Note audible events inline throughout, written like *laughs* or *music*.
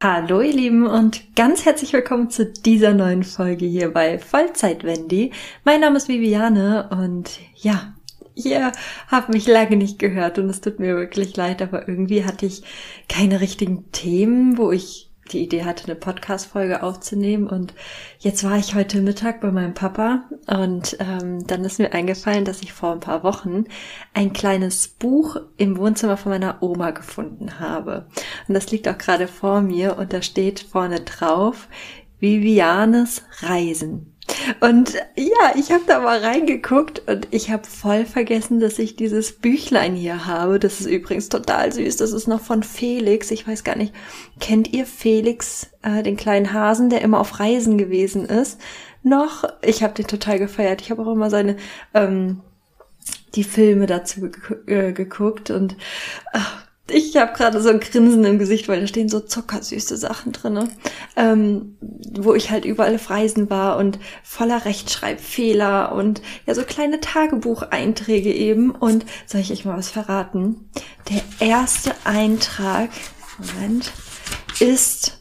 Hallo ihr Lieben und ganz herzlich willkommen zu dieser neuen Folge hier bei Vollzeit Wendy. Mein Name ist Viviane und ja, ihr habt mich lange nicht gehört und es tut mir wirklich leid, aber irgendwie hatte ich keine richtigen Themen, wo ich die Idee hatte, eine Podcast-Folge aufzunehmen. Und jetzt war ich heute Mittag bei meinem Papa und ähm, dann ist mir eingefallen, dass ich vor ein paar Wochen ein kleines Buch im Wohnzimmer von meiner Oma gefunden habe. Und das liegt auch gerade vor mir und da steht vorne drauf Vivianes Reisen. Und ja, ich habe da mal reingeguckt und ich habe voll vergessen, dass ich dieses Büchlein hier habe. Das ist übrigens total süß. Das ist noch von Felix. Ich weiß gar nicht, kennt ihr Felix, äh, den kleinen Hasen, der immer auf Reisen gewesen ist? Noch? Ich habe den total gefeiert. Ich habe auch immer seine ähm, die Filme dazu äh, geguckt und ach, ich habe gerade so ein Grinsen im Gesicht, weil da stehen so zuckersüße Sachen drinne, ähm, wo ich halt überall auf Reisen war und voller Rechtschreibfehler und ja so kleine Tagebucheinträge eben. Und soll ich euch mal was verraten? Der erste Eintrag, Moment, ist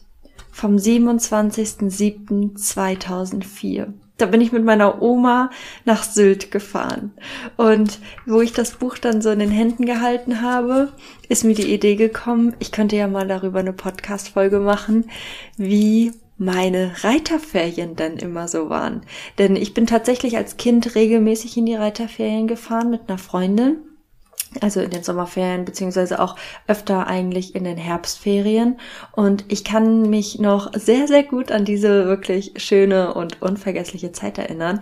vom 27.07.2004 da bin ich mit meiner Oma nach Sylt gefahren. Und wo ich das Buch dann so in den Händen gehalten habe, ist mir die Idee gekommen, ich könnte ja mal darüber eine Podcast-Folge machen, wie meine Reiterferien dann immer so waren. Denn ich bin tatsächlich als Kind regelmäßig in die Reiterferien gefahren mit einer Freundin also in den Sommerferien, beziehungsweise auch öfter eigentlich in den Herbstferien. Und ich kann mich noch sehr, sehr gut an diese wirklich schöne und unvergessliche Zeit erinnern.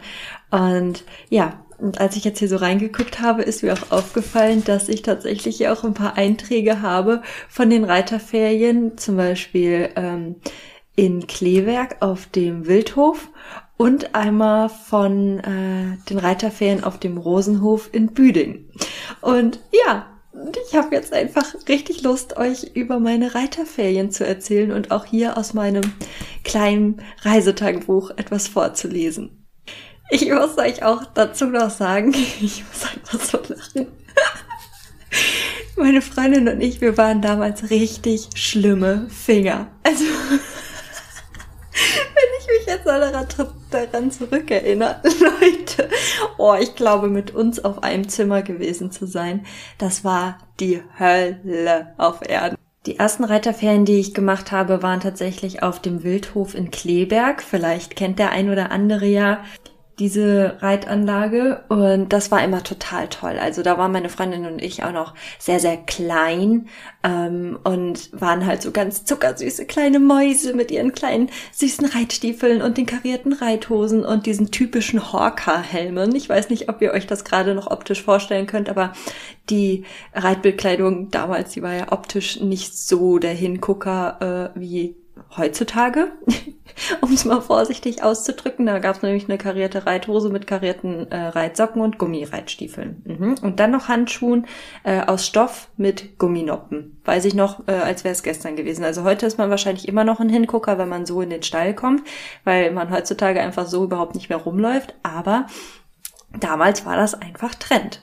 Und ja, und als ich jetzt hier so reingeguckt habe, ist mir auch aufgefallen, dass ich tatsächlich hier auch ein paar Einträge habe von den Reiterferien, zum Beispiel ähm, in Kleewerk auf dem Wildhof und einmal von äh, den Reiterferien auf dem Rosenhof in Büding. Und ja, ich habe jetzt einfach richtig Lust, euch über meine Reiterferien zu erzählen und auch hier aus meinem kleinen Reisetagebuch etwas vorzulesen. Ich muss euch auch dazu noch sagen, *laughs* ich muss einfach so lachen. *laughs* Meine Freundin und ich, wir waren damals richtig schlimme Finger. Also *laughs* jetzt daran, daran zurückerinnere, *laughs* Leute. Oh, ich glaube, mit uns auf einem Zimmer gewesen zu sein, das war die Hölle auf Erden. Die ersten Reiterferien, die ich gemacht habe, waren tatsächlich auf dem Wildhof in Kleberg. Vielleicht kennt der ein oder andere ja diese Reitanlage und das war immer total toll. Also da waren meine Freundin und ich auch noch sehr, sehr klein ähm, und waren halt so ganz zuckersüße kleine Mäuse mit ihren kleinen süßen Reitstiefeln und den karierten Reithosen und diesen typischen Hawker-Helmen. Ich weiß nicht, ob ihr euch das gerade noch optisch vorstellen könnt, aber die Reitbildkleidung damals, die war ja optisch nicht so der Hingucker äh, wie heutzutage, *laughs* um es mal vorsichtig auszudrücken. Da gab es nämlich eine karierte Reithose mit karierten äh, Reitsocken und Gummireitstiefeln. Mhm. Und dann noch Handschuhen äh, aus Stoff mit Gumminoppen. Weiß ich noch, äh, als wäre es gestern gewesen. Also heute ist man wahrscheinlich immer noch ein Hingucker, wenn man so in den Stall kommt, weil man heutzutage einfach so überhaupt nicht mehr rumläuft. Aber damals war das einfach Trend.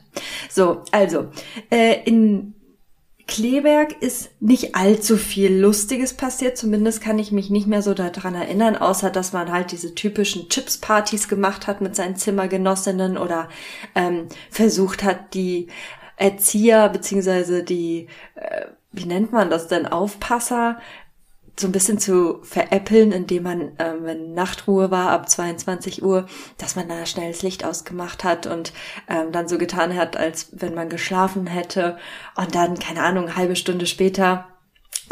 So, also äh, in Kleberg ist nicht allzu viel Lustiges passiert. Zumindest kann ich mich nicht mehr so daran erinnern, außer dass man halt diese typischen Chips-Partys gemacht hat mit seinen Zimmergenossinnen oder ähm, versucht hat, die Erzieher beziehungsweise die, äh, wie nennt man das denn, Aufpasser so ein bisschen zu veräppeln, indem man, ähm, wenn Nachtruhe war ab 22 Uhr, dass man da schnell das Licht ausgemacht hat und ähm, dann so getan hat, als wenn man geschlafen hätte. Und dann, keine Ahnung, halbe Stunde später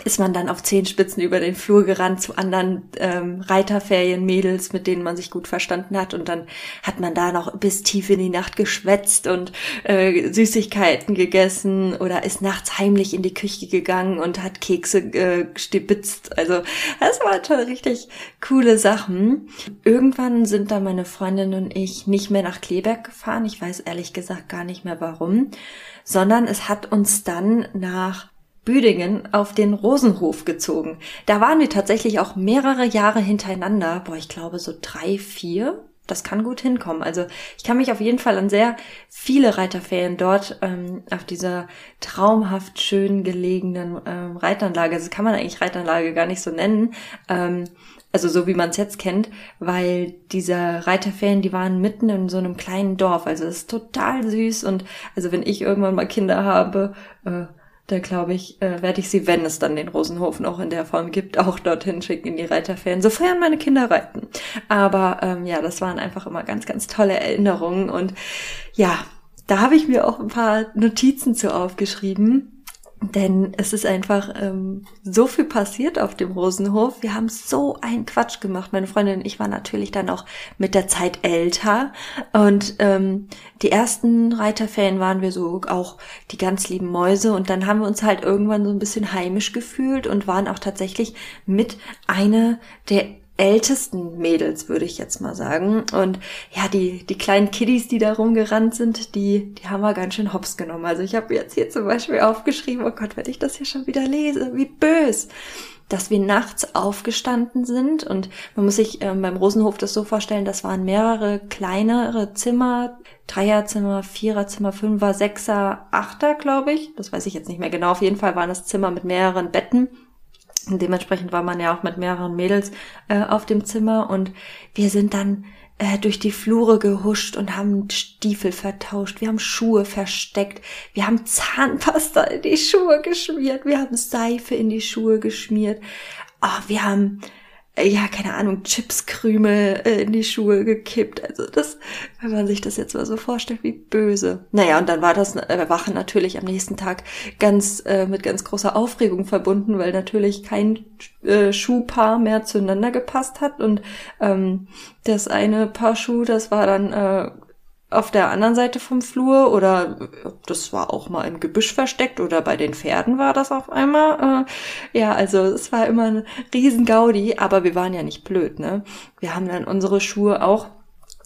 ist man dann auf Zehenspitzen über den Flur gerannt zu anderen ähm, Reiterferienmädels, mit denen man sich gut verstanden hat. Und dann hat man da noch bis tief in die Nacht geschwätzt und äh, Süßigkeiten gegessen oder ist nachts heimlich in die Küche gegangen und hat Kekse äh, stibitzt. Also das waren schon richtig coole Sachen. Irgendwann sind da meine Freundin und ich nicht mehr nach Kleberg gefahren. Ich weiß ehrlich gesagt gar nicht mehr warum, sondern es hat uns dann nach Büdingen auf den Rosenhof gezogen. Da waren wir tatsächlich auch mehrere Jahre hintereinander, boah, ich glaube so drei, vier, das kann gut hinkommen. Also ich kann mich auf jeden Fall an sehr viele Reiterferien dort ähm, auf dieser traumhaft schön gelegenen ähm, Reitanlage, also kann man eigentlich Reitanlage gar nicht so nennen, ähm, also so wie man es jetzt kennt, weil diese Reiterferien, die waren mitten in so einem kleinen Dorf, also es ist total süß und also wenn ich irgendwann mal Kinder habe, äh, da glaube ich, äh, werde ich sie, wenn es dann den Rosenhof noch in der Form gibt, auch dorthin schicken in die Reiterferien, sofern meine Kinder reiten. Aber ähm, ja, das waren einfach immer ganz, ganz tolle Erinnerungen und ja, da habe ich mir auch ein paar Notizen zu aufgeschrieben denn es ist einfach ähm, so viel passiert auf dem Rosenhof. Wir haben so einen Quatsch gemacht. Meine Freundin und ich waren natürlich dann auch mit der Zeit älter. Und ähm, die ersten Reiterferien waren wir so auch die ganz lieben Mäuse. Und dann haben wir uns halt irgendwann so ein bisschen heimisch gefühlt und waren auch tatsächlich mit einer der ältesten Mädels, würde ich jetzt mal sagen. Und ja, die, die kleinen Kiddies, die da rumgerannt sind, die, die haben wir ganz schön hops genommen. Also ich habe jetzt hier zum Beispiel aufgeschrieben, oh Gott, wenn ich das hier schon wieder lese, wie bös dass wir nachts aufgestanden sind und man muss sich ähm, beim Rosenhof das so vorstellen, das waren mehrere kleinere Zimmer, Dreierzimmer, Viererzimmer, Fünfer, Sechser, Achter, glaube ich. Das weiß ich jetzt nicht mehr genau. Auf jeden Fall waren das Zimmer mit mehreren Betten dementsprechend war man ja auch mit mehreren Mädels äh, auf dem Zimmer und wir sind dann äh, durch die Flure gehuscht und haben Stiefel vertauscht, wir haben Schuhe versteckt, wir haben Zahnpasta in die Schuhe geschmiert, wir haben Seife in die Schuhe geschmiert, oh, wir haben ja, keine Ahnung, Chipskrümel äh, in die Schuhe gekippt. Also das, wenn man sich das jetzt mal so vorstellt, wie böse. Naja, und dann war das äh, Wachen natürlich am nächsten Tag ganz äh, mit ganz großer Aufregung verbunden, weil natürlich kein äh, Schuhpaar mehr zueinander gepasst hat. Und ähm, das eine Paar Schuh, das war dann äh, auf der anderen Seite vom Flur oder das war auch mal im Gebüsch versteckt oder bei den Pferden war das auf einmal. Äh, ja, also es war immer ein riesen Gaudi, aber wir waren ja nicht blöd, ne? Wir haben dann unsere Schuhe auch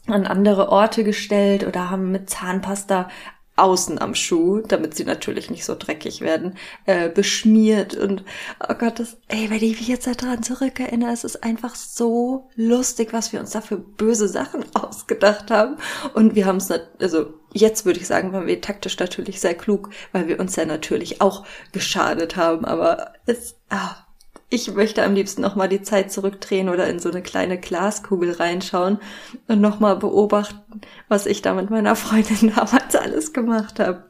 an andere Orte gestellt oder haben mit Zahnpasta außen am Schuh, damit sie natürlich nicht so dreckig werden, äh, beschmiert. Und oh Gott, das, ey, wenn ich mich jetzt daran zurückerinnere, es ist einfach so lustig, was wir uns da für böse Sachen *laughs* ausgedacht haben. Und wir haben es, also jetzt würde ich sagen, waren wir taktisch natürlich sehr klug, weil wir uns ja natürlich auch geschadet haben, aber es, ah, ich möchte am liebsten nochmal die Zeit zurückdrehen oder in so eine kleine Glaskugel reinschauen und nochmal beobachten, was ich da mit meiner Freundin *laughs* damals alles gemacht habe.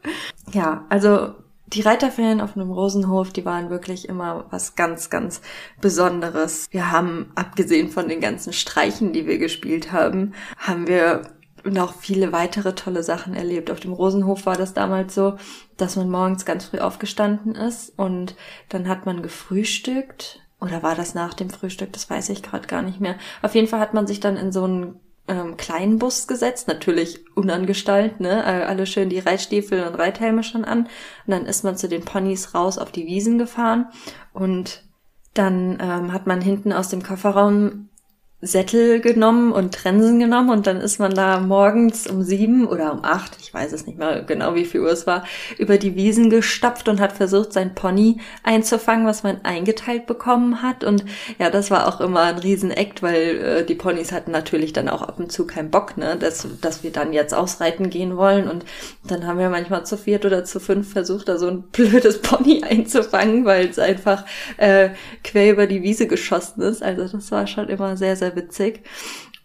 Ja, also die Reiterferien auf einem Rosenhof, die waren wirklich immer was ganz, ganz Besonderes. Wir haben, abgesehen von den ganzen Streichen, die wir gespielt haben, haben wir noch viele weitere tolle Sachen erlebt. Auf dem Rosenhof war das damals so, dass man morgens ganz früh aufgestanden ist und dann hat man gefrühstückt. Oder war das nach dem Frühstück? Das weiß ich gerade gar nicht mehr. Auf jeden Fall hat man sich dann in so einen ähm, kleinen Bus gesetzt, natürlich unangestallt, ne? Äh, alle schön die Reitstiefel und Reithelme schon an. Und dann ist man zu den Ponys raus auf die Wiesen gefahren und dann ähm, hat man hinten aus dem Kofferraum Sättel genommen und Trensen genommen und dann ist man da morgens um sieben oder um acht, ich weiß es nicht mehr genau, wie viel Uhr es war, über die Wiesen gestapft und hat versucht, sein Pony einzufangen, was man eingeteilt bekommen hat. Und ja, das war auch immer ein Riesenakt, weil äh, die Ponys hatten natürlich dann auch ab und zu keinen Bock, ne, dass, dass wir dann jetzt ausreiten gehen wollen. Und dann haben wir manchmal zu viert oder zu fünf versucht, da so ein *laughs* blödes Pony einzufangen, weil es einfach äh, quer über die Wiese geschossen ist. Also das war schon immer sehr, sehr witzig.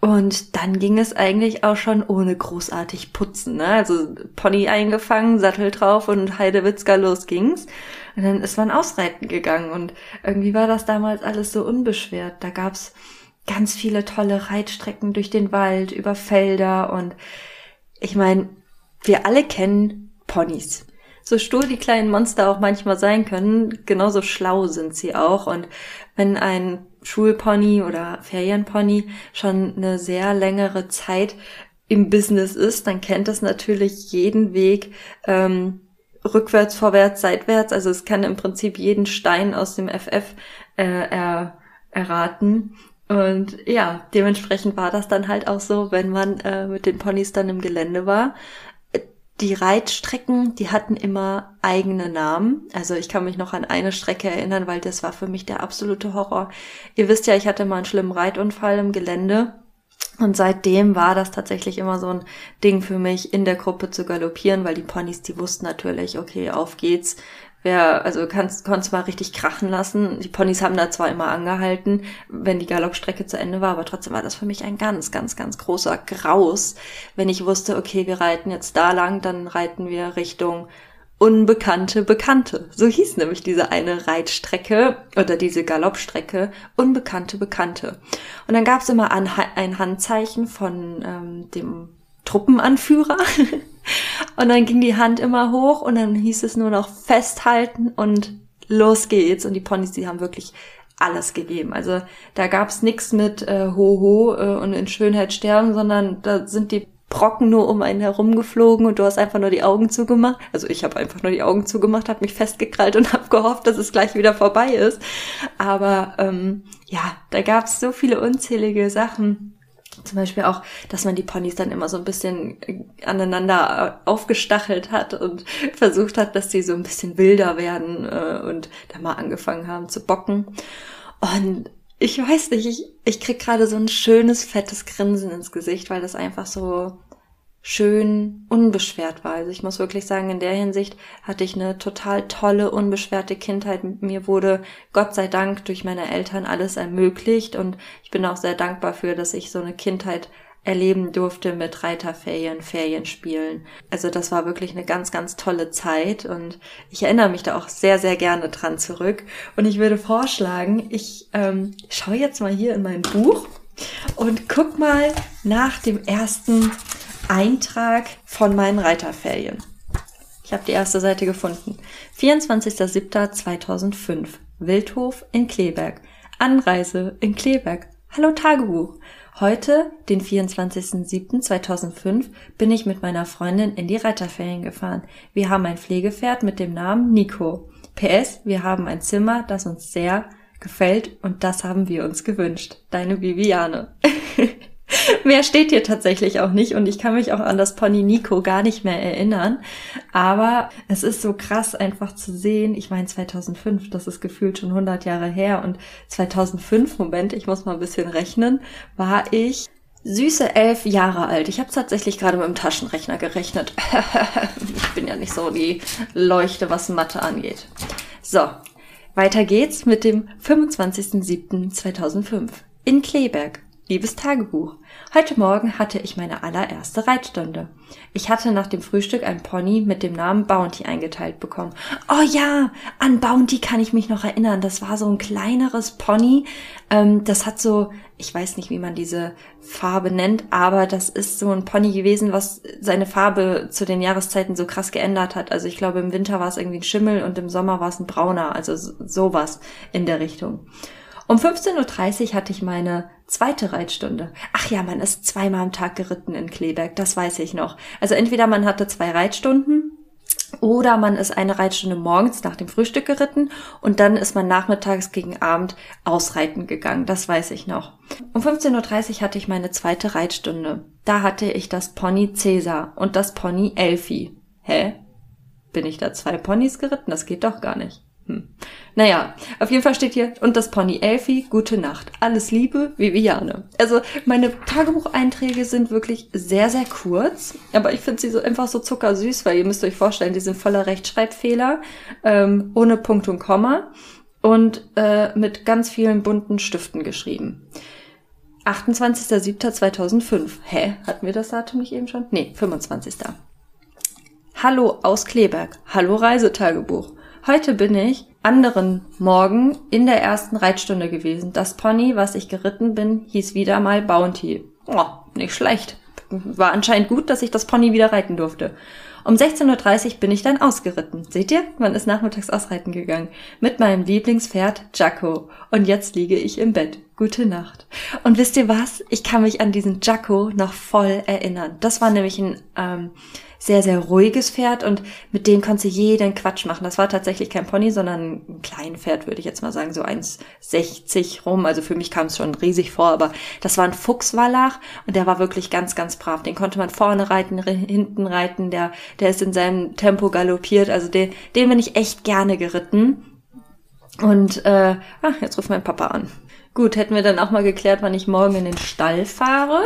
Und dann ging es eigentlich auch schon ohne großartig putzen. Ne? Also Pony eingefangen, Sattel drauf und Heidewitzka, los ging's. Und dann ist man ausreiten gegangen und irgendwie war das damals alles so unbeschwert. Da gab's ganz viele tolle Reitstrecken durch den Wald, über Felder und ich meine, wir alle kennen Ponys. So stur die kleinen Monster auch manchmal sein können, genauso schlau sind sie auch. Und wenn ein Schulpony oder Ferienpony schon eine sehr längere Zeit im Business ist, dann kennt es natürlich jeden Weg ähm, rückwärts, vorwärts, seitwärts. Also es kann im Prinzip jeden Stein aus dem FF äh, er, erraten. Und ja, dementsprechend war das dann halt auch so, wenn man äh, mit den Ponys dann im Gelände war, die Reitstrecken, die hatten immer eigene Namen. Also ich kann mich noch an eine Strecke erinnern, weil das war für mich der absolute Horror. Ihr wisst ja, ich hatte mal einen schlimmen Reitunfall im Gelände Und seitdem war das tatsächlich immer so ein Ding für mich, in der Gruppe zu galoppieren, weil die Ponys, die wussten natürlich, okay, auf geht's. Wer, also kannst, konntest mal richtig krachen lassen. Die Ponys haben da zwar immer angehalten, wenn die Galoppstrecke zu Ende war, aber trotzdem war das für mich ein ganz, ganz, ganz großer Graus, wenn ich wusste, okay, wir reiten jetzt da lang, dann reiten wir Richtung Unbekannte Bekannte. So hieß nämlich diese eine Reitstrecke oder diese Galoppstrecke Unbekannte Bekannte. Und dann gab es immer ein, Handzeichen von ähm, dem Truppenanführer. *laughs* und dann ging die Hand immer hoch und dann hieß es nur noch festhalten und los geht's. Und die Ponys, die haben wirklich alles gegeben. Also da gab's nichts mit äh, Ho Ho äh, und in Schönheit sterben, sondern da sind die Brocken nur um einen herum geflogen und du hast einfach nur die Augen zugemacht. Also ich habe einfach nur die Augen zugemacht, habe mich festgekrallt und *laughs* habe gehofft, dass es gleich wieder vorbei ist. Aber ähm, ja, da gab es so viele unzählige Sachen. Zum Beispiel auch, dass man die Ponys dann immer so ein bisschen aneinander aufgestachelt hat und *laughs* versucht hat, dass die so ein bisschen wilder werden äh, und da mal angefangen haben zu bocken. Und ich weiß nicht, ich, ich krieg gerade so ein schönes, fettes Grinsen ins Gesicht, weil das einfach so schön unbeschwert war. Also ich muss wirklich sagen, in der Hinsicht hatte ich eine total tolle, unbeschwerte Kindheit. Mir wurde Gott sei Dank durch meine Eltern alles ermöglicht und ich bin auch sehr dankbar für, dass ich so eine Kindheit erleben durfte mit Reiterferien, Ferienspielen. Also das war wirklich eine ganz, ganz tolle Zeit und ich erinnere mich da auch sehr, sehr gerne dran zurück. Und ich würde vorschlagen, ich ähm, schaue jetzt mal hier in mein Buch und guck mal nach dem ersten Eintrag von meinen Reiterferien. Ich habe die erste Seite gefunden. 24.07.2005. Wildhof in Kleberg. Anreise in Kleberg. Hallo Tagebuch. Heute, den 24.07.2005, bin ich mit meiner Freundin in die Reiterferien gefahren. Wir haben ein Pflegepferd mit dem Namen Nico. PS, wir haben ein Zimmer, das uns sehr gefällt und das haben wir uns gewünscht. Deine Viviane. *laughs* *laughs* Mehr steht hier tatsächlich auch nicht und ich kann mich auch an das Pony Nico gar nicht mehr erinnern. Aber es ist so krass einfach zu sehen. Ich meine 2005, das ist gefühlt schon 100 Jahre her und 2005, Moment, ich muss mal ein bisschen rechnen, war ich süße elf Jahre alt. Ich habe tatsächlich gerade mit dem Taschenrechner gerechnet. *laughs* ich bin ja nicht so die Leuchte, was Mathe angeht. So, weiter geht's mit dem 25.07.2005 in Kleberg. Liebes Tagebuch. Heute Morgen hatte ich meine allererste Reitstunde. Ich hatte nach dem Frühstück ein Pony mit dem Namen Bounty eingeteilt bekommen. Oh ja, an Bounty kann ich mich noch erinnern. Das war so ein kleineres Pony. Ähm, das hat so, ich weiß nicht, wie man diese Farbe nennt, aber das ist so ein Pony gewesen, was seine Farbe zu den Jahreszeiten so krass geändert hat. Also ich glaube, im Winter war es irgendwie ein Schimmel und im Sommer war es ein brauner. Also sowas in der Richtung. Um 15.30 Uhr hatte ich meine zweite Reitstunde. Ach ja, man ist zweimal am Tag geritten in Kleberg, das weiß ich noch. Also entweder man hatte zwei Reitstunden oder man ist eine Reitstunde morgens nach dem Frühstück geritten und dann ist man nachmittags gegen Abend ausreiten gegangen. Das weiß ich noch. Um 15.30 Uhr hatte ich meine zweite Reitstunde. Da hatte ich das Pony Cäsar und das Pony Elfi. Hä? Bin ich da zwei Ponys geritten? Das geht doch gar nicht. Hm. Naja, auf jeden Fall steht hier, und das Pony Elfi, gute Nacht. Alles Liebe, Viviane. Also meine Tagebucheinträge sind wirklich sehr, sehr kurz, aber ich finde sie so einfach so zuckersüß, weil ihr müsst euch vorstellen, die sind voller Rechtschreibfehler, ähm, ohne Punkt und Komma und äh, mit ganz vielen bunten Stiften geschrieben. 28.07.2005. Hä? Hatten wir das Datum nicht eben schon? Nee, 25. Hallo aus Kleberg. Hallo Reisetagebuch. Heute bin ich anderen Morgen in der ersten Reitstunde gewesen. Das Pony, was ich geritten bin, hieß wieder mal Bounty. Oh, nicht schlecht. War anscheinend gut, dass ich das Pony wieder reiten durfte. Um 16.30 Uhr bin ich dann ausgeritten. Seht ihr? Man ist nachmittags ausreiten gegangen. Mit meinem Lieblingspferd Jacko. Und jetzt liege ich im Bett. Gute Nacht. Und wisst ihr was? Ich kann mich an diesen Jacko noch voll erinnern. Das war nämlich ein ähm, sehr, sehr ruhiges Pferd und mit dem konntest du jeden Quatsch machen. Das war tatsächlich kein Pony, sondern ein kleines Pferd, würde ich jetzt mal sagen, so 1,60 rum. Also für mich kam es schon riesig vor, aber das war ein Fuchswallach und der war wirklich ganz, ganz brav. Den konnte man vorne reiten, hinten reiten, der, der ist in seinem Tempo galoppiert. Also den, den bin ich echt gerne geritten. Und äh, ah, jetzt ruft mein Papa an. Gut, hätten wir dann auch mal geklärt, wann ich morgen in den Stall fahre.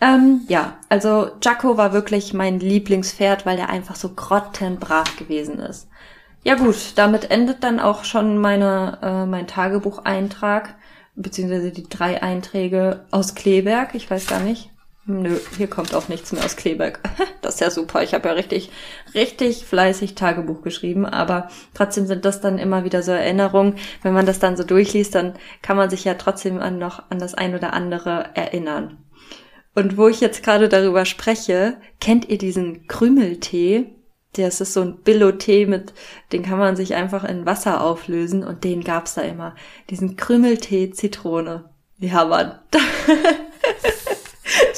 Ähm, ja, also Jacko war wirklich mein Lieblingspferd, weil er einfach so grottenbrav gewesen ist. Ja gut, damit endet dann auch schon meine, äh, mein Tagebucheintrag, beziehungsweise die drei Einträge aus Kleberg. Ich weiß gar nicht. Nö, hier kommt auch nichts mehr aus Kleberg. *laughs* Das ist ja super. Ich habe ja richtig, richtig fleißig Tagebuch geschrieben, aber trotzdem sind das dann immer wieder so Erinnerungen. Wenn man das dann so durchliest, dann kann man sich ja trotzdem an noch an das ein oder andere erinnern. Und wo ich jetzt gerade darüber spreche, kennt ihr diesen Krümeltee? Das ist so ein Billo-Tee mit, den kann man sich einfach in Wasser auflösen und den gab's da immer. Diesen Krümeltee Zitrone. Ja, Mann. *laughs*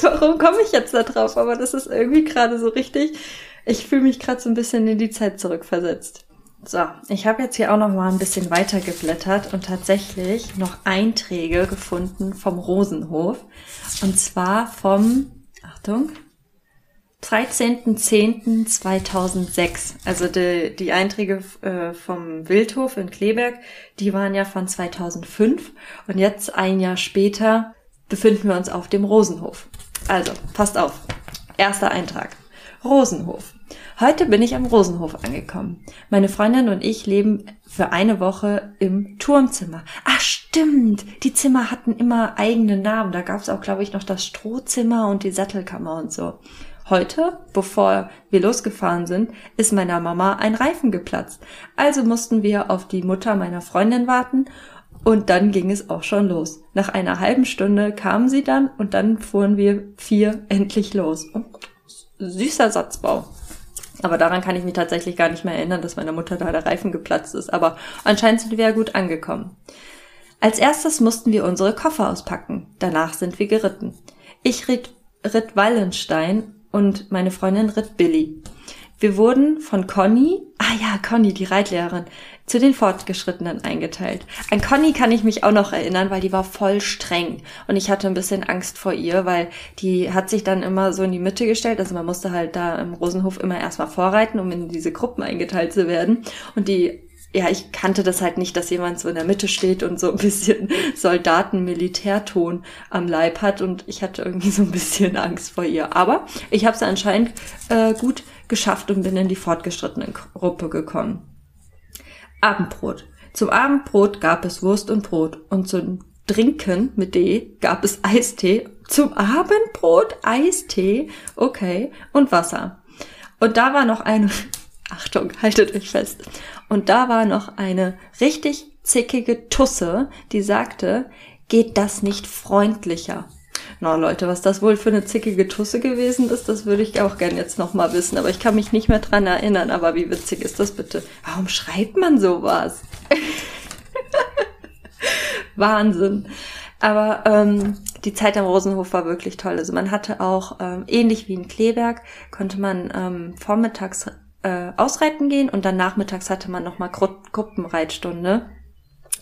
Warum komme ich jetzt da drauf? Aber das ist irgendwie gerade so richtig. Ich fühle mich gerade so ein bisschen in die Zeit zurückversetzt. So, ich habe jetzt hier auch noch mal ein bisschen weiter geblättert und tatsächlich noch Einträge gefunden vom Rosenhof. Und zwar vom, Achtung, 13.10.2006. Also die, die Einträge äh, vom Wildhof in Kleberg, die waren ja von 2005. Und jetzt ein Jahr später befinden wir uns auf dem Rosenhof. Also, passt auf. Erster Eintrag. Rosenhof. Heute bin ich am Rosenhof angekommen. Meine Freundin und ich leben für eine Woche im Turmzimmer. Ach stimmt, die Zimmer hatten immer eigene Namen. Da gab es auch, glaube ich, noch das Strohzimmer und die Sattelkammer und so. Heute, bevor wir losgefahren sind, ist meiner Mama ein Reifen geplatzt. Also mussten wir auf die Mutter meiner Freundin warten und dann ging es auch schon los. Nach einer halben Stunde kamen sie dann und dann fuhren wir vier endlich los. Süßer Satzbau. Aber daran kann ich mich tatsächlich gar nicht mehr erinnern, dass meiner Mutter da der Reifen geplatzt ist. Aber anscheinend sind wir ja gut angekommen. Als erstes mussten wir unsere Koffer auspacken. Danach sind wir geritten. Ich ritt, ritt Wallenstein und meine Freundin ritt Billy. Wir wurden von Conny, ah ja, Conny, die Reitlehrerin, zu den Fortgeschrittenen eingeteilt. An Conny kann ich mich auch noch erinnern, weil die war voll streng und ich hatte ein bisschen Angst vor ihr, weil die hat sich dann immer so in die Mitte gestellt. Also man musste halt da im Rosenhof immer erstmal vorreiten, um in diese Gruppen eingeteilt zu werden. Und die ja, ich kannte das halt nicht, dass jemand so in der Mitte steht und so ein bisschen *laughs* Soldaten-Militärton am Leib hat und ich hatte irgendwie so ein bisschen Angst vor ihr. Aber ich habe es anscheinend äh, gut geschafft und bin in die fortgeschrittene Gruppe gekommen. Abendbrot. Zum Abendbrot gab es Wurst und Brot und zum Trinken mit D gab es Eistee. Zum Abendbrot Eistee, okay, und Wasser. Und da war noch eine, *laughs* Achtung, haltet euch fest. Und da war noch eine richtig zickige Tusse, die sagte, geht das nicht freundlicher? Na Leute, was das wohl für eine zickige Tusse gewesen ist, das würde ich auch gern jetzt nochmal wissen. Aber ich kann mich nicht mehr dran erinnern. Aber wie witzig ist das bitte? Warum schreibt man sowas? *laughs* Wahnsinn. Aber ähm, die Zeit am Rosenhof war wirklich toll. Also man hatte auch, ähm, ähnlich wie in Kleberg, konnte man ähm, vormittags äh, ausreiten gehen und dann nachmittags hatte man nochmal Gru Gruppenreitstunde.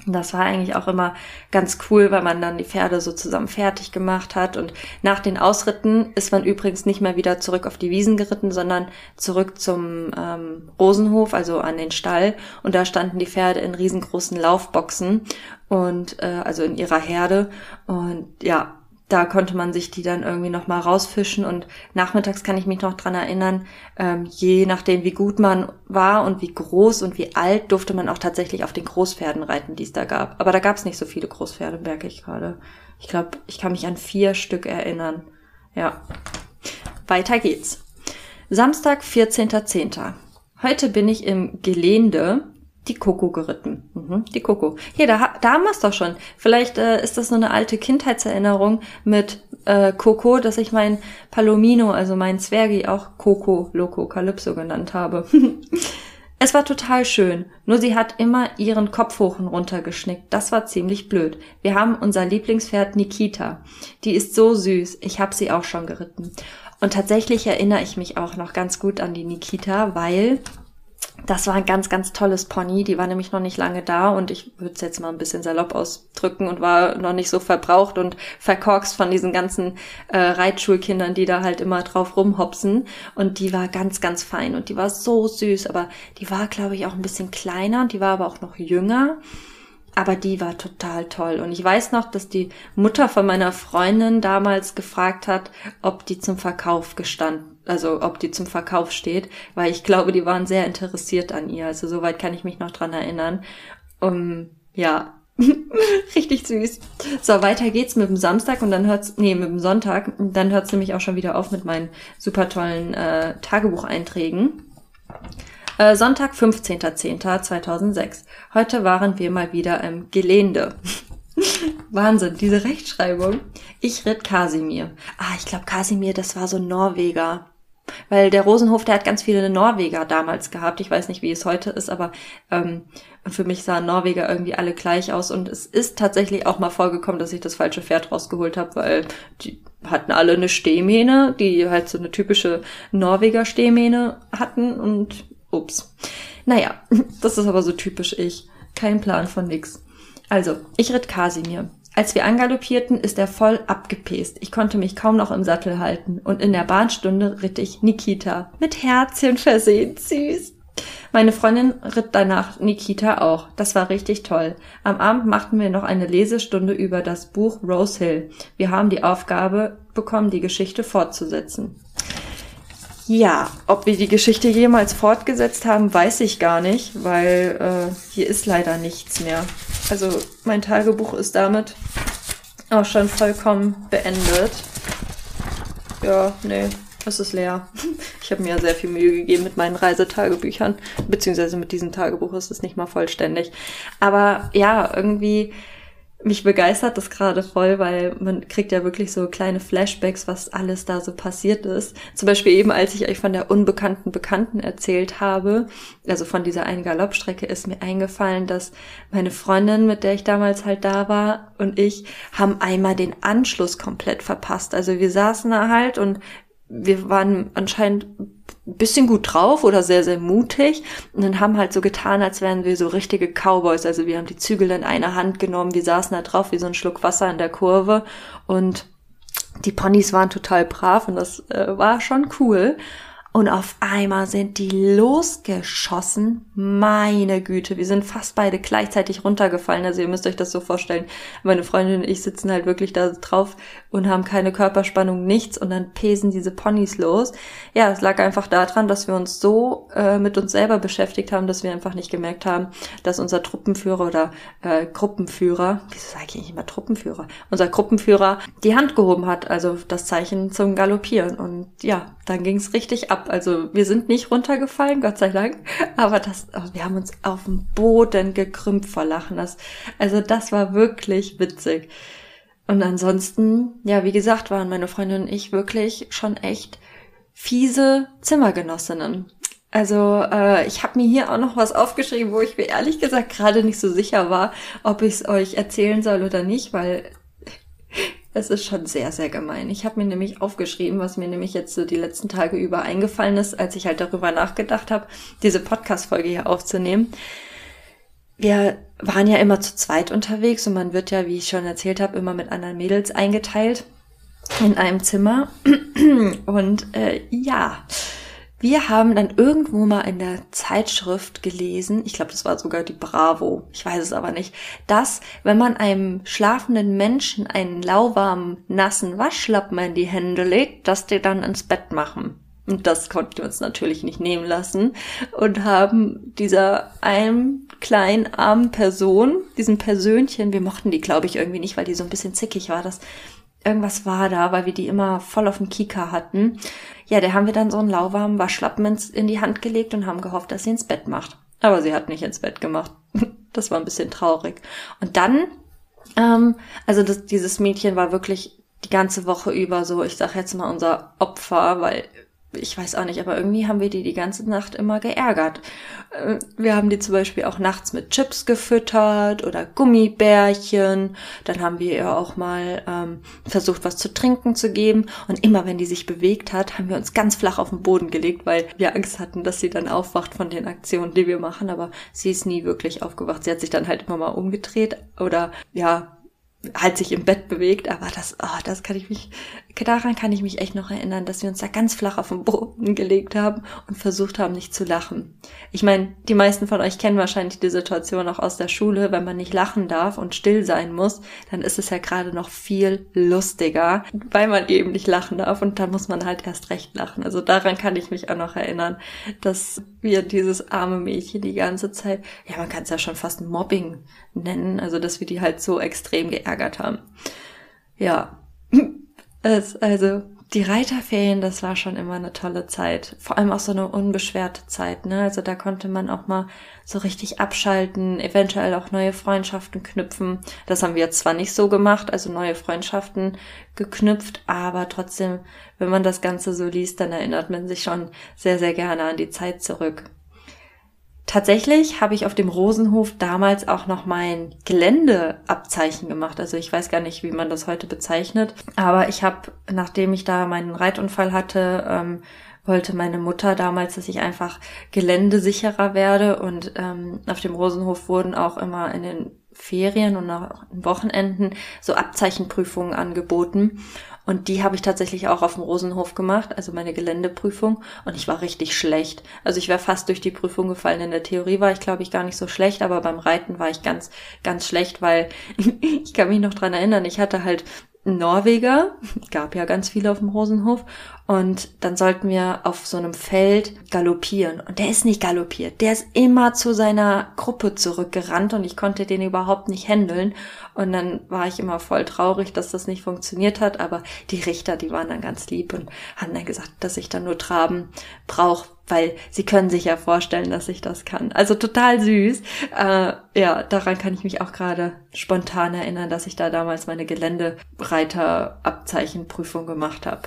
Das war eigentlich auch immer ganz cool, weil man dann die Pferde so zusammen fertig gemacht hat. Und nach den Ausritten ist man übrigens nicht mehr wieder zurück auf die Wiesen geritten, sondern zurück zum ähm, Rosenhof, also an den Stall. Und da standen die Pferde in riesengroßen Laufboxen und äh, also in ihrer Herde. Und ja, da konnte man sich die dann irgendwie noch mal rausfischen und nachmittags kann ich mich noch dran erinnern, ähm, je nachdem wie gut man war und wie groß und wie alt, durfte man auch tatsächlich auf den Großpferden reiten, die es da gab. Aber da gab es nicht so viele Großpferde, merke ich gerade. Ich glaube, ich kann mich an vier Stück erinnern. Ja. Weiter geht's. Samstag, 14.10. Heute bin ich im Gelände die Coco geritten. Mhm, die Coco. Hier, da, da haben wir es doch schon. Vielleicht äh, ist das so eine alte Kindheitserinnerung mit äh, Coco, dass ich mein Palomino, also mein Zwergi, auch Coco Loco Calypso genannt habe. *laughs* es war total schön, nur sie hat immer ihren Kopf hoch und runter geschnickt. Das war ziemlich blöd. Wir haben unser Lieblingspferd Nikita. Die ist so süß. Ich habe sie auch schon geritten. Und tatsächlich erinnere ich mich auch noch ganz gut an die Nikita, weil das war ein ganz, ganz tolles Pony. Die war nämlich noch nicht lange da und ich würde es jetzt mal ein bisschen salopp ausdrücken und war noch nicht so verbraucht und verkorkst von diesen ganzen äh, Reitschulkindern, die da halt immer drauf rumhopsen. Und die war ganz, ganz fein und die war so süß, aber die war, glaube ich, auch ein bisschen kleiner und die war aber auch noch jünger. aber die war total toll. Und ich weiß noch, dass die Mutter von meiner Freundin damals gefragt hat, ob die zum Verkauf gestanden, also ob die zum Verkauf steht, weil ich glaube, die waren sehr interessiert an ihr. Also soweit kann ich mich noch dran erinnern. Um, ja, *laughs* richtig süß. So, weiter geht's mit dem Samstag und dann hört's, nee, mit dem Sonntag. Dann hört's nämlich auch schon wieder auf mit meinen super tollen äh, Tagebucheinträgen. Äh, Sonntag, 15.10.2006. Heute waren wir mal wieder im Gelände. *laughs* Wahnsinn, diese Rechtschreibung. Ich ritt Kasimir. Ah, ich glaube Kasimir, das war so ein Norweger. Weil der Rosenhof, der hat ganz viele Norweger damals gehabt. Ich weiß nicht, wie es heute ist, aber ähm, für mich sahen Norweger irgendwie alle gleich aus. Und es ist tatsächlich auch mal vorgekommen, dass ich das falsche Pferd rausgeholt habe, weil die hatten alle eine Stehmähne, die halt so eine typische Norweger Stehmähne hatten. Und Ups. Naja, *laughs* das ist aber so typisch ich. Kein Plan von nix. Also, ich ritt Kasimir. Als wir angaloppierten, ist er voll abgepest. Ich konnte mich kaum noch im Sattel halten. Und in der Bahnstunde ritt ich Nikita. Mit Herzchen versehen. Süß. Meine Freundin ritt danach Nikita auch. Das war richtig toll. Am Abend machten wir noch eine Lesestunde über das Buch Rose Hill. Wir haben die Aufgabe bekommen, die Geschichte fortzusetzen. Ja, ob wir die Geschichte jemals fortgesetzt haben, weiß ich gar nicht, weil äh, hier ist leider nichts mehr. Also mein Tagebuch ist damit auch schon vollkommen beendet. Ja, nee, es ist leer. *laughs* Ich habe mir ja sehr viel Mühe gegeben mit meinen Reisetagebüchern, beziehungsweise mit diesem Tagebuch ist es nicht mal vollständig. Aber ja, irgendwie mich begeistert das gerade voll, weil man kriegt ja wirklich so kleine Flashbacks, was alles da so passiert ist. Zum Beispiel eben, als ich euch von der unbekannten Bekannten erzählt habe, also von dieser einen Galoppstrecke, ist mir eingefallen, dass meine Freundin, mit der ich damals halt da war, und ich haben einmal den Anschluss komplett verpasst. Also wir saßen da halt und wir waren anscheinend ein bisschen gut drauf oder sehr, sehr mutig und dann haben halt so getan, als wären wir so richtige Cowboys. Also wir haben die Zügel in einer Hand genommen, wir saßen da drauf wie so ein Schluck Wasser in der Kurve und die Ponys waren total brav und das äh, war schon cool. Und auf einmal sind die losgeschossen. Meine Güte, wir sind fast beide gleichzeitig runtergefallen. Also ihr müsst euch das so vorstellen. Meine Freundin und ich sitzen halt wirklich da drauf und haben keine Körperspannung, nichts. Und dann pesen diese Ponys los. Ja, es lag einfach daran, dass wir uns so äh, mit uns selber beschäftigt haben, dass wir einfach nicht gemerkt haben, dass unser Truppenführer oder äh, Gruppenführer, wieso sage ich nicht immer Truppenführer, unser Gruppenführer die Hand gehoben hat, also das Zeichen zum Galoppieren. Und ja, dann ging's richtig ab. Also wir sind nicht runtergefallen, Gott sei Dank, aber das, wir haben uns auf dem Boden gekrümmt vor Lachen. Das, also das war wirklich witzig. Und ansonsten, ja, wie gesagt, waren meine Freundin und ich wirklich schon echt fiese Zimmergenossinnen. Also äh, ich habe mir hier auch noch was aufgeschrieben, wo ich mir ehrlich gesagt gerade nicht so sicher war, ob ich es euch erzählen soll oder nicht, weil es ist schon sehr, sehr gemein. Ich habe mir nämlich aufgeschrieben, was mir nämlich jetzt so die letzten Tage über eingefallen ist, als ich halt darüber nachgedacht habe, diese Podcast-Folge hier aufzunehmen. Wir waren ja immer zu zweit unterwegs und man wird ja, wie ich schon erzählt habe, immer mit anderen Mädels eingeteilt in einem Zimmer. *clears throat* Und äh, ja, wir haben dann irgendwo mal in der Zeitschrift gelesen, ich glaube, das war sogar die Bravo, ich weiß es aber nicht, dass wenn man einem schlafenden Menschen einen lauwarmen, nassen Waschlappen in die Hände legt, dass die dann ins Bett machen. Und das konnten wir uns natürlich nicht nehmen lassen und haben dieser einen kleinen armen Person, diesem Persönchen, wir mochten die, glaube ich, irgendwie nicht, weil die so ein bisschen zickig war, das irgendwas war da, weil wir die immer voll auf dem Kika hatten. Ja, der haben wir dann so einen lauwarmen Waschlappen in die Hand gelegt und haben gehofft, dass sie ins Bett macht. Aber sie hat nicht ins Bett gemacht. *laughs* Das war ein bisschen traurig. Und dann, ähm, also das, dieses Mädchen war wirklich die ganze Woche über so, ich sag jetzt mal unser Opfer, weil ich weiß auch nicht, aber irgendwie haben wir die die ganze Nacht immer geärgert. Äh, wir haben die zum Beispiel auch nachts mit Chips gefüttert oder Gummibärchen. Dann haben wir ihr auch mal ähm, versucht, was zu trinken zu geben. Und immer wenn die sich bewegt hat, haben wir uns ganz flach auf den Boden gelegt, weil wir Angst hatten, dass sie dann aufwacht von den Aktionen, die wir machen. Aber sie ist nie wirklich aufgewacht. Sie hat sich dann halt immer mal umgedreht oder ja, halt sich im Bett bewegt, aber das, oh, das kann ich mich daran kann ich mich echt noch erinnern, dass wir uns da ganz flach auf den Boden gelegt haben und versucht haben, nicht zu lachen. Ich meine, die meisten von euch kennen wahrscheinlich die Situation auch aus der Schule, wenn man nicht lachen darf und still sein muss, dann ist es ja gerade noch viel lustiger, weil man eben nicht lachen darf und dann muss man halt erst recht lachen. Also daran kann ich mich auch noch erinnern, dass wir dieses arme Mädchen die ganze Zeit, ja, man kann es ja schon fast Mobbing nennen, also dass wir die halt so extrem geärgert haben. Ja, *laughs* also die Reiterferien, das war schon immer eine tolle Zeit. Vor allem auch so eine unbeschwerte Zeit, ne? Also da konnte man auch mal so richtig abschalten, eventuell auch neue Freundschaften knüpfen. Das haben wir zwar nicht so gemacht, also neue Freundschaften geknüpft, aber trotzdem, wenn man das Ganze so liest, dann erinnert man sich schon sehr, sehr gerne an die Zeit zurück. Tatsächlich habe ich auf dem Rosenhof damals auch noch mein Geländeabzeichen gemacht. Also ich weiß gar nicht, wie man das heute bezeichnet. Aber ich habe, nachdem ich da meinen Reitunfall hatte, ähm, wollte meine Mutter damals, dass ich einfach geländesicherer werde. Und ähm, auf dem Rosenhof wurden auch immer in den Ferien und auch in Wochenenden so Abzeichenprüfungen angeboten. Und die habe ich tatsächlich auch auf dem Rosenhof gemacht, also meine Geländeprüfung. Und ich war richtig schlecht. Also ich wäre fast durch die Prüfung gefallen. In der Theorie war ich, glaube ich, gar nicht so schlecht, aber beim Reiten war ich ganz, ganz schlecht, weil *laughs* ich kann mich noch dran erinnern, ich hatte halt Norweger, *laughs* gab ja ganz viele auf dem Rosenhof, und dann sollten wir auf so einem Feld galoppieren. Und der ist nicht galoppiert, der ist immer zu seiner Gruppe zurückgerannt und ich konnte den überhaupt nicht handeln. Und dann war ich immer voll traurig, dass das nicht funktioniert hat, aber die Richter, die waren dann ganz lieb und haben dann gesagt, dass ich dann nur Traben brauche, weil sie können sich ja vorstellen, dass ich das kann. Also total süß. Äh, ja, daran kann ich mich auch gerade spontan erinnern, dass ich da damals meine Geländereiterabzeichenprüfung gemacht habe.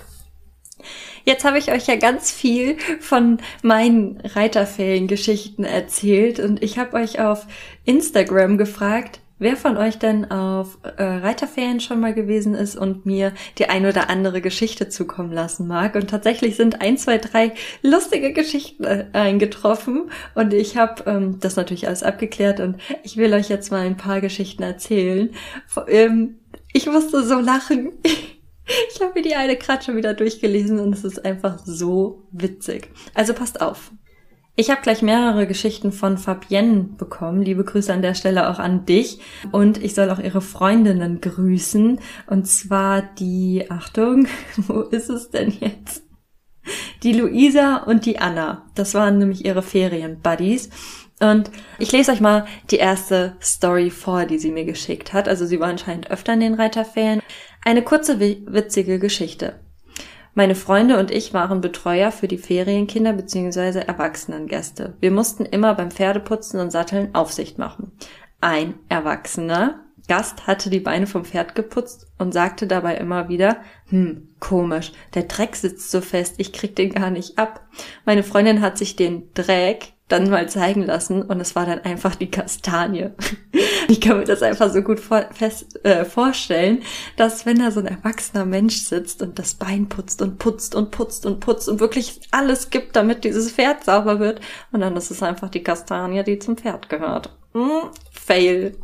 Jetzt habe ich euch ja ganz viel von meinen Reiterferiengeschichten erzählt und ich habe euch auf Instagram gefragt, wer von euch denn auf äh, Reiterferien schon mal gewesen ist und mir die ein oder andere Geschichte zukommen lassen mag. Und tatsächlich sind ein, zwei, drei lustige Geschichten äh, eingetroffen und ich habe ähm, das natürlich alles abgeklärt und ich will euch jetzt mal ein paar Geschichten erzählen. Ähm, ich musste so lachen. *laughs* Ich habe mir die eine gerade schon wieder durchgelesen und es ist einfach so witzig. Also passt auf. Ich habe gleich mehrere Geschichten von Fabienne bekommen. Liebe Grüße an der Stelle auch an dich. Und ich soll auch ihre Freundinnen grüßen. Und zwar die, Achtung, *laughs* wo ist es denn jetzt? Die Luisa und die Anna. Das waren nämlich ihre Ferienbuddies. Und ich lese euch mal die erste Story vor, die sie mir geschickt hat. Also sie war anscheinend öfter in den Reiterferien. Eine kurze, witzige Geschichte. Meine Freunde und ich waren Betreuer für die Ferienkinder bzw. Erwachsenengäste. Wir mussten immer beim Pferdeputzen und Satteln Aufsicht machen. Ein erwachsener Gast hatte die Beine vom Pferd geputzt und sagte dabei immer wieder, hm, komisch, der Dreck sitzt so fest, ich krieg den gar nicht ab. Meine Freundin hat sich den Dreck dann mal zeigen lassen und es war dann einfach die Kastanie. *laughs* ich kann mir das einfach so gut vor, fest, äh, vorstellen, dass wenn da so ein erwachsener Mensch sitzt und das Bein putzt und putzt und putzt und putzt und wirklich alles gibt, damit dieses Pferd sauber wird und dann ist es einfach die Kastanie, die zum Pferd gehört. Mm, fail.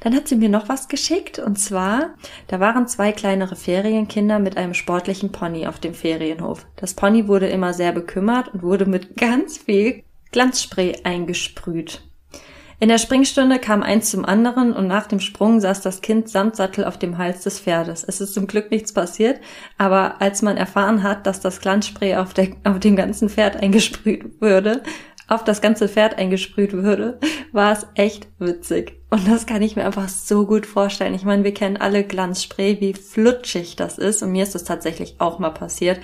Dann hat sie mir noch was geschickt und zwar, da waren zwei kleinere Ferienkinder mit einem sportlichen Pony auf dem Ferienhof. Das Pony wurde immer sehr bekümmert und wurde mit ganz viel Glanzspray eingesprüht. In der Springstunde kam eins zum anderen und nach dem Sprung saß das Kind samt Sattel auf dem Hals des Pferdes. Es ist zum Glück nichts passiert, aber als man erfahren hat, dass das Glanzspray auf, der, auf dem ganzen Pferd eingesprüht würde, auf das ganze Pferd eingesprüht würde, war es echt witzig. Und das kann ich mir einfach so gut vorstellen. Ich meine, wir kennen alle Glanzspray, wie flutschig das ist. Und mir ist das tatsächlich auch mal passiert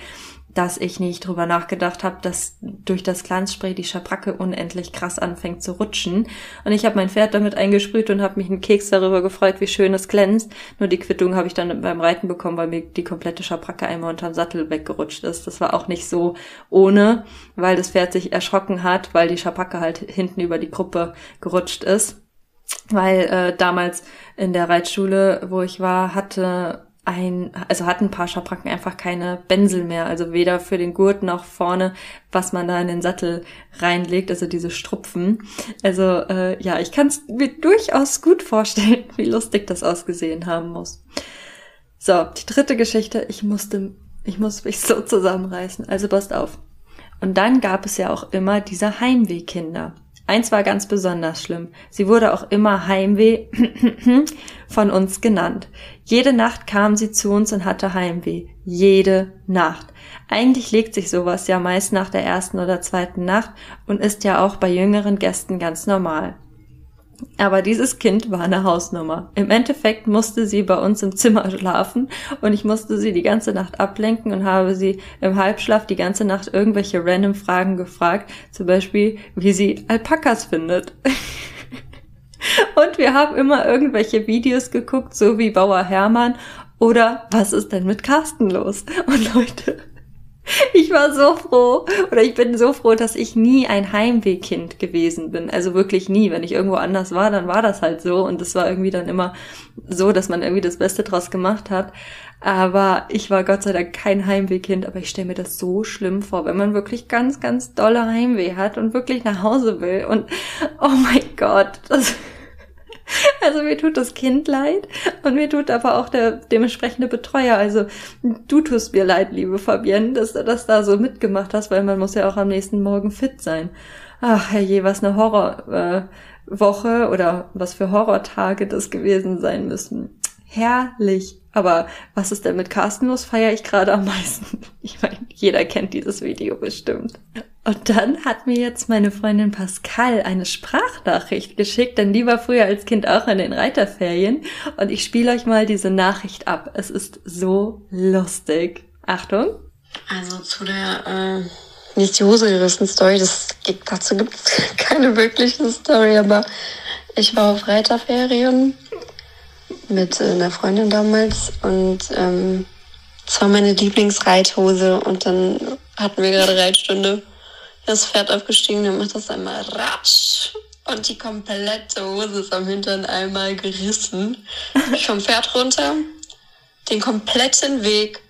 dass ich nicht drüber nachgedacht habe, dass durch das Glanzspray die Schabracke unendlich krass anfängt zu rutschen. Und ich habe mein Pferd damit eingesprüht und habe mich einen Keks darüber gefreut, wie schön es glänzt. Nur die Quittung habe ich dann beim Reiten bekommen, weil mir die komplette Schabracke einmal unterm Sattel weggerutscht ist. Das war auch nicht so ohne, weil das Pferd sich erschrocken hat, weil die Schabracke halt hinten über die Gruppe gerutscht ist. Weil äh, damals in der Reitschule, wo ich war, hatte ein, also hatten ein paar Schabracken einfach keine Bänsel mehr, also weder für den Gurt noch vorne, was man da in den Sattel reinlegt, also diese Strupfen. Also äh, ja, ich kann es mir durchaus gut vorstellen, *laughs* wie lustig das ausgesehen haben muss. So, die dritte Geschichte. Ich musste Ich muss mich so zusammenreißen. Also passt auf. Und dann gab es ja auch immer diese Heimwehkinder. Eins war ganz besonders schlimm. Sie wurde auch immer Heimweh *clears throat* von uns genannt. Jede Nacht kam sie zu uns und hatte Heimweh. Jede Nacht. Eigentlich legt sich sowas ja meist nach der ersten oder zweiten Nacht und ist ja auch bei jüngeren Gästen ganz normal. Aber dieses Kind war eine Hausnummer. Im Endeffekt musste sie bei uns im Zimmer schlafen und ich musste sie die ganze Nacht ablenken und habe sie im Halbschlaf die ganze Nacht irgendwelche random Fragen gefragt, zum Beispiel, wie sie Alpakas findet. *laughs* und wir haben immer irgendwelche Videos geguckt, so wie Bauer Hermann oder was ist denn mit Carsten los? Und Leute, ich war so froh oder ich bin so froh, dass ich nie ein Heimwehkind gewesen bin. Also wirklich nie. Wenn ich irgendwo anders war, dann war das halt so und es war irgendwie dann immer so, dass man irgendwie das Beste draus gemacht hat. Aber ich war Gott sei Dank kein Heimwehkind, aber ich stelle mir das so schlimm vor, wenn man wirklich ganz, ganz dolle Heimweh hat und wirklich nach Hause will und oh mein Gott, das *laughs* also mir tut das Kind leid und mir tut aber auch der dementsprechende Betreuer. Also du tust mir leid, liebe Fabienne, dass du das da so mitgemacht hast, weil man muss ja auch am nächsten Morgen fit sein. Ach herrje, was eine Horrorwoche äh, oder was für Horrortage das gewesen sein müssen. Herrlich. Aber was ist denn mit Carsten los? Feiere ich gerade am meisten. *laughs* Ich meine, jeder kennt dieses Video bestimmt. Und dann hat mir jetzt meine Freundin Pascal eine Sprachnachricht geschickt, denn die war früher als Kind auch in den Reiterferien. Und ich spiele euch mal diese Nachricht ab. Es ist so lustig. Achtung. Also zu der äh, nicht die Hose gerissen Story, das gibt, dazu gibt es *laughs* keine wirkliche Story, aber ich war auf Reiterferien mit äh, einer Freundin damals und ähm, das war meine Lieblingsreithose und dann hatten wir gerade Reitstunde das Pferd aufgestiegen, dann macht das einmal ratsch und die komplette Hose ist am Hintern einmal gerissen. Ich vom Pferd runter, den kompletten Weg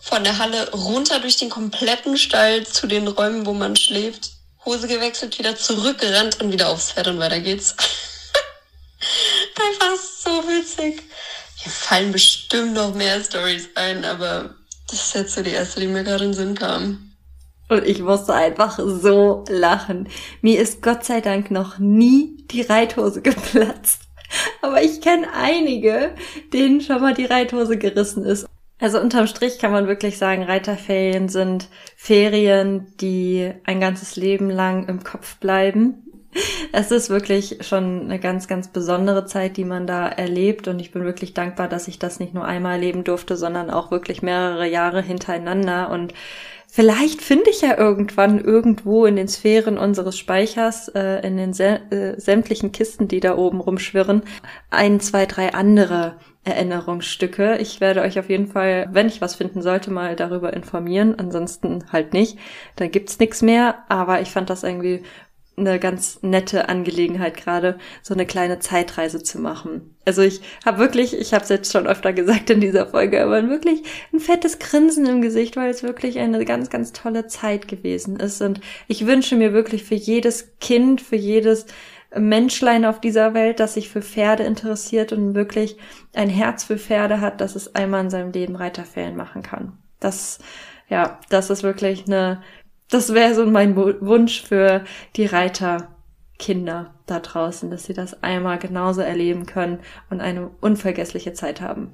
von der Halle runter durch den kompletten Stall zu den Räumen, wo man schläft, Hose gewechselt, wieder zurückgerannt und wieder aufs Pferd und weiter geht's. *laughs* Einfach so witzig. Hier fallen bestimmt noch mehr Stories ein, aber das ist jetzt so die erste, die mir gerade in den Sinn kam. Und ich musste einfach so lachen. Mir ist Gott sei Dank noch nie die Reithose *laughs* geplatzt. Aber ich kenne einige, denen schon mal die Reithose gerissen ist. Also unterm Strich kann man wirklich sagen, Reiterferien sind Ferien, die ein ganzes Leben lang im Kopf bleiben. Es ist wirklich schon eine ganz, ganz besondere Zeit, die man da erlebt. Und ich bin wirklich dankbar, dass ich das nicht nur einmal erleben durfte, sondern auch wirklich mehrere Jahre hintereinander. Und Vielleicht finde ich ja irgendwann irgendwo in den Sphären unseres Speichers, äh, in den äh, sämtlichen Kisten, die da oben rumschwirren, ein, zwei, drei andere Erinnerungsstücke. Ich werde euch auf jeden Fall, wenn ich was finden sollte, mal darüber informieren. Ansonsten halt nicht. Dann gibt's nichts mehr. Aber ich fand das irgendwie eine ganz nette Angelegenheit gerade, so eine kleine Zeitreise zu machen. Also ich habe wirklich, ich habe es jetzt schon öfter gesagt in dieser Folge, aber wirklich ein fettes Grinsen im Gesicht, weil es wirklich eine ganz, ganz tolle Zeit gewesen ist. Und ich wünsche mir wirklich für jedes Kind, für jedes Menschlein auf dieser Welt, das sich für Pferde interessiert und wirklich ein Herz für Pferde hat, dass es einmal in seinem Leben Reiterferien machen kann. Das, ja, das ist wirklich eine das wäre so mein Wunsch für die Reiterkinder da draußen, dass sie das einmal genauso erleben können und eine unvergessliche Zeit haben.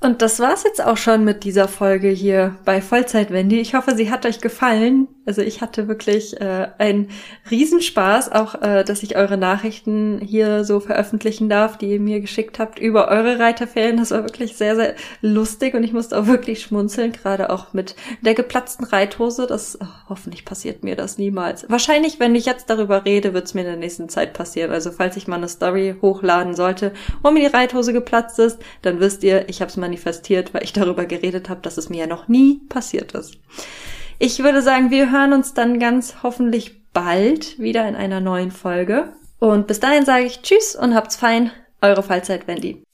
Und das war's jetzt auch schon mit dieser Folge hier bei Vollzeit Wendy. Ich hoffe, sie hat euch gefallen. Also ich hatte wirklich äh, einen Riesenspaß, auch äh, dass ich eure Nachrichten hier so veröffentlichen darf, die ihr mir geschickt habt über eure Reiterferien. Das war wirklich sehr, sehr lustig und ich musste auch wirklich schmunzeln, gerade auch mit der geplatzten Reithose. Das oh, hoffentlich passiert mir das niemals. Wahrscheinlich, wenn ich jetzt darüber rede, wird's mir in der nächsten Zeit passieren. Also falls ich mal eine Story hochladen sollte, wo mir die Reithose geplatzt ist, dann wisst ihr, ich habe es manifestiert, weil ich darüber geredet habe, dass es mir ja noch nie passiert ist. Ich würde sagen, wir hören uns dann ganz hoffentlich bald wieder in einer neuen Folge. Und bis dahin sage ich Tschüss und habt's fein. Eure Fallzeit Wendy.